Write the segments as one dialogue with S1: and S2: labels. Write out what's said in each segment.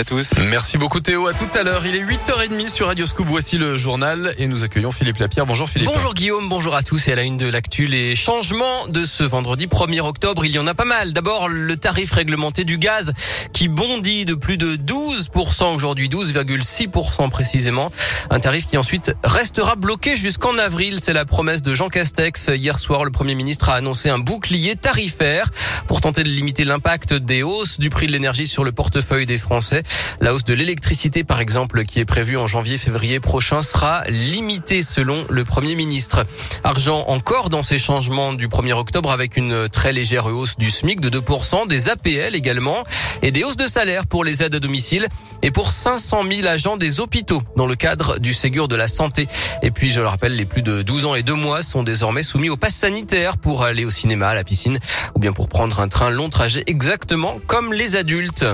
S1: à tous.
S2: Merci beaucoup Théo. À tout à l'heure. Il est 8h30 sur Radio Scoop. Voici le journal et nous accueillons Philippe Lapierre. Bonjour Philippe.
S3: Bonjour Guillaume, bonjour à tous et à la une de l'actu. Les changements de ce vendredi 1er octobre, il y en a pas mal. D'abord, le tarif réglementé du gaz qui bondit de plus de 12% aujourd'hui, 12,6% précisément. Un tarif qui ensuite restera bloqué jusqu'en avril. C'est la promesse de Jean Castex. Hier soir, le Premier ministre a annoncé un bouclier tarifaire pour tenter de limiter l'impact des hausses du prix de l'énergie sur le portefeuille des Français. La hausse de l'électricité, par exemple, qui est prévue en janvier-février prochain, sera limitée selon le Premier ministre. Argent encore dans ces changements du 1er octobre avec une très légère hausse du SMIC de 2%, des APL également et des hausses de salaire pour les aides à domicile et pour 500 000 agents des hôpitaux dans le cadre du Ségur de la santé. Et puis, je le rappelle, les plus de 12 ans et 2 mois sont désormais soumis au pass sanitaire pour aller au cinéma, à la piscine ou bien pour prendre un train long trajet exactement comme les adultes.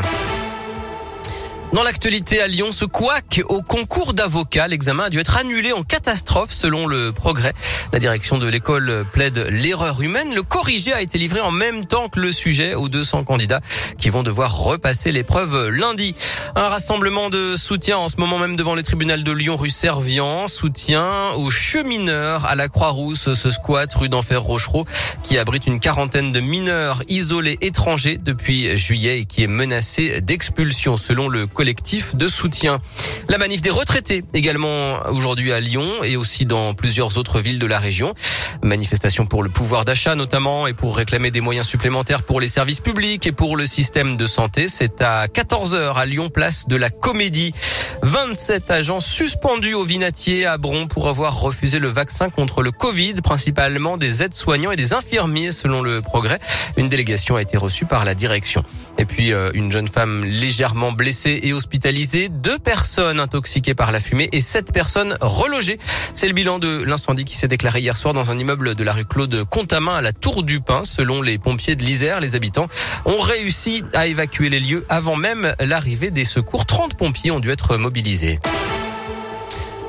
S3: Dans l'actualité à Lyon, ce couac au concours d'avocats, l'examen a dû être annulé en catastrophe selon le progrès. La direction de l'école plaide l'erreur humaine. Le corrigé a été livré en même temps que le sujet aux 200 candidats qui vont devoir repasser l'épreuve lundi. Un rassemblement de soutien en ce moment même devant les tribunaux de Lyon rue Servian. Soutien aux chemineurs à la Croix-Rousse, ce squat rue d'Enfer Rochereau qui abrite une quarantaine de mineurs isolés étrangers depuis juillet et qui est menacé d'expulsion selon le collectif de soutien. La manif des retraités également aujourd'hui à Lyon et aussi dans plusieurs autres villes de la région. Manifestation pour le pouvoir d'achat notamment et pour réclamer des moyens supplémentaires pour les services publics et pour le système de santé. C'est à 14h à Lyon, place de la Comédie. 27 agents suspendus au Vinatier à Bron pour avoir refusé le vaccin contre le Covid, principalement des aides-soignants et des infirmiers selon le progrès. Une délégation a été reçue par la direction. Et puis euh, une jeune femme légèrement blessée et hospitalisée, deux personnes intoxiquées par la fumée et sept personnes relogées. C'est le bilan de l'incendie qui s'est déclaré hier soir dans un immeuble de la rue Claude Contamin à la Tour du Pin. Selon les pompiers de l'Isère, les habitants ont réussi à évacuer les lieux avant même l'arrivée des secours. 30 pompiers ont dû être mobilisés.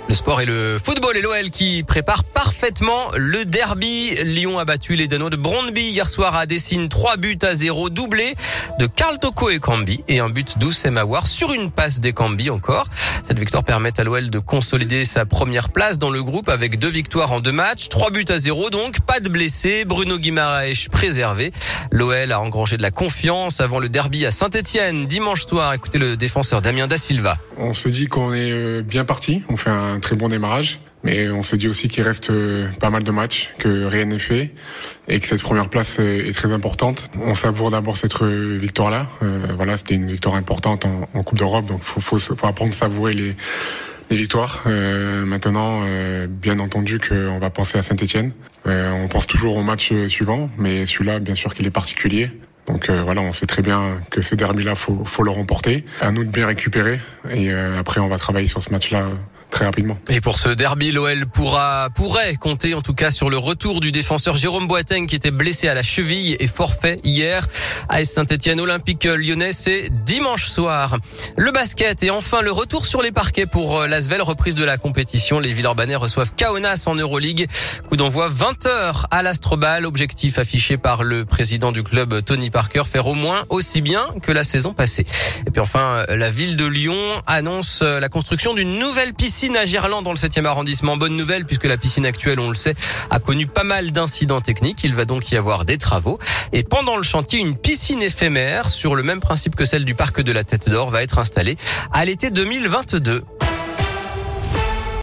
S3: Le sport et le football et l'OL qui prépare parfaitement le derby. Lyon a battu les Danois de Brondby hier soir à Dessine. 3 buts à 0 doublé de Karl Toko et Cambi et un but d'Oussem sur une passe des Cambi encore. Cette victoire permet à l'OL de consolider sa première place dans le groupe avec deux victoires en deux matchs. 3 buts à 0 donc, pas de blessés. Bruno Guimaraes préservé. L'OL a engrangé de la confiance avant le derby à Saint-Etienne dimanche soir. Écoutez le défenseur Damien Da Silva.
S4: On se dit qu'on est euh, bien parti. On fait un un très bon démarrage. Mais on se dit aussi qu'il reste euh, pas mal de matchs, que rien n'est fait et que cette première place est très importante. On savoure d'abord cette euh, victoire-là. Euh, voilà, c'était une victoire importante en, Coupe d'Europe, donc faut, faut, faut apprendre à savourer les, les victoires. maintenant, bien entendu qu'on va penser à Saint-Etienne. on pense toujours au match suivant, mais celui-là, bien sûr qu'il est particulier. Donc voilà, on sait très bien que ce derby-là, faut, faut le remporter. À nous de bien récupérer. Et après, on va travailler sur ce match-là
S3: Et pour ce derby, l'OL pourra, pourrait compter en tout cas sur le retour du défenseur Jérôme Boateng qui était blessé à la cheville et forfait hier. à Saint-Etienne Olympique lyonnais, c'est dimanche soir. Le basket et enfin le retour sur les parquets pour euh, l'Asvel, reprise de la compétition. Les Villeurbanais reçoivent Kaunas en Euroleague. Coup d'envoi 20h à l'Astrobal. Objectif affiché par le président du club Tony Parker, faire au moins aussi bien que la saison passée. Et puis enfin, euh, la ville de Lyon annonce euh, la construction d'une nouvelle piscine piscine à Gerland dans le 7e arrondissement. Bonne nouvelle puisque la piscine actuelle, on le sait, a connu pas mal d'incidents techniques. Il va donc y avoir des travaux. Et pendant le chantier, une piscine éphémère sur le même principe que celle du parc de la Tête d'Or va être installée à l'été 2022.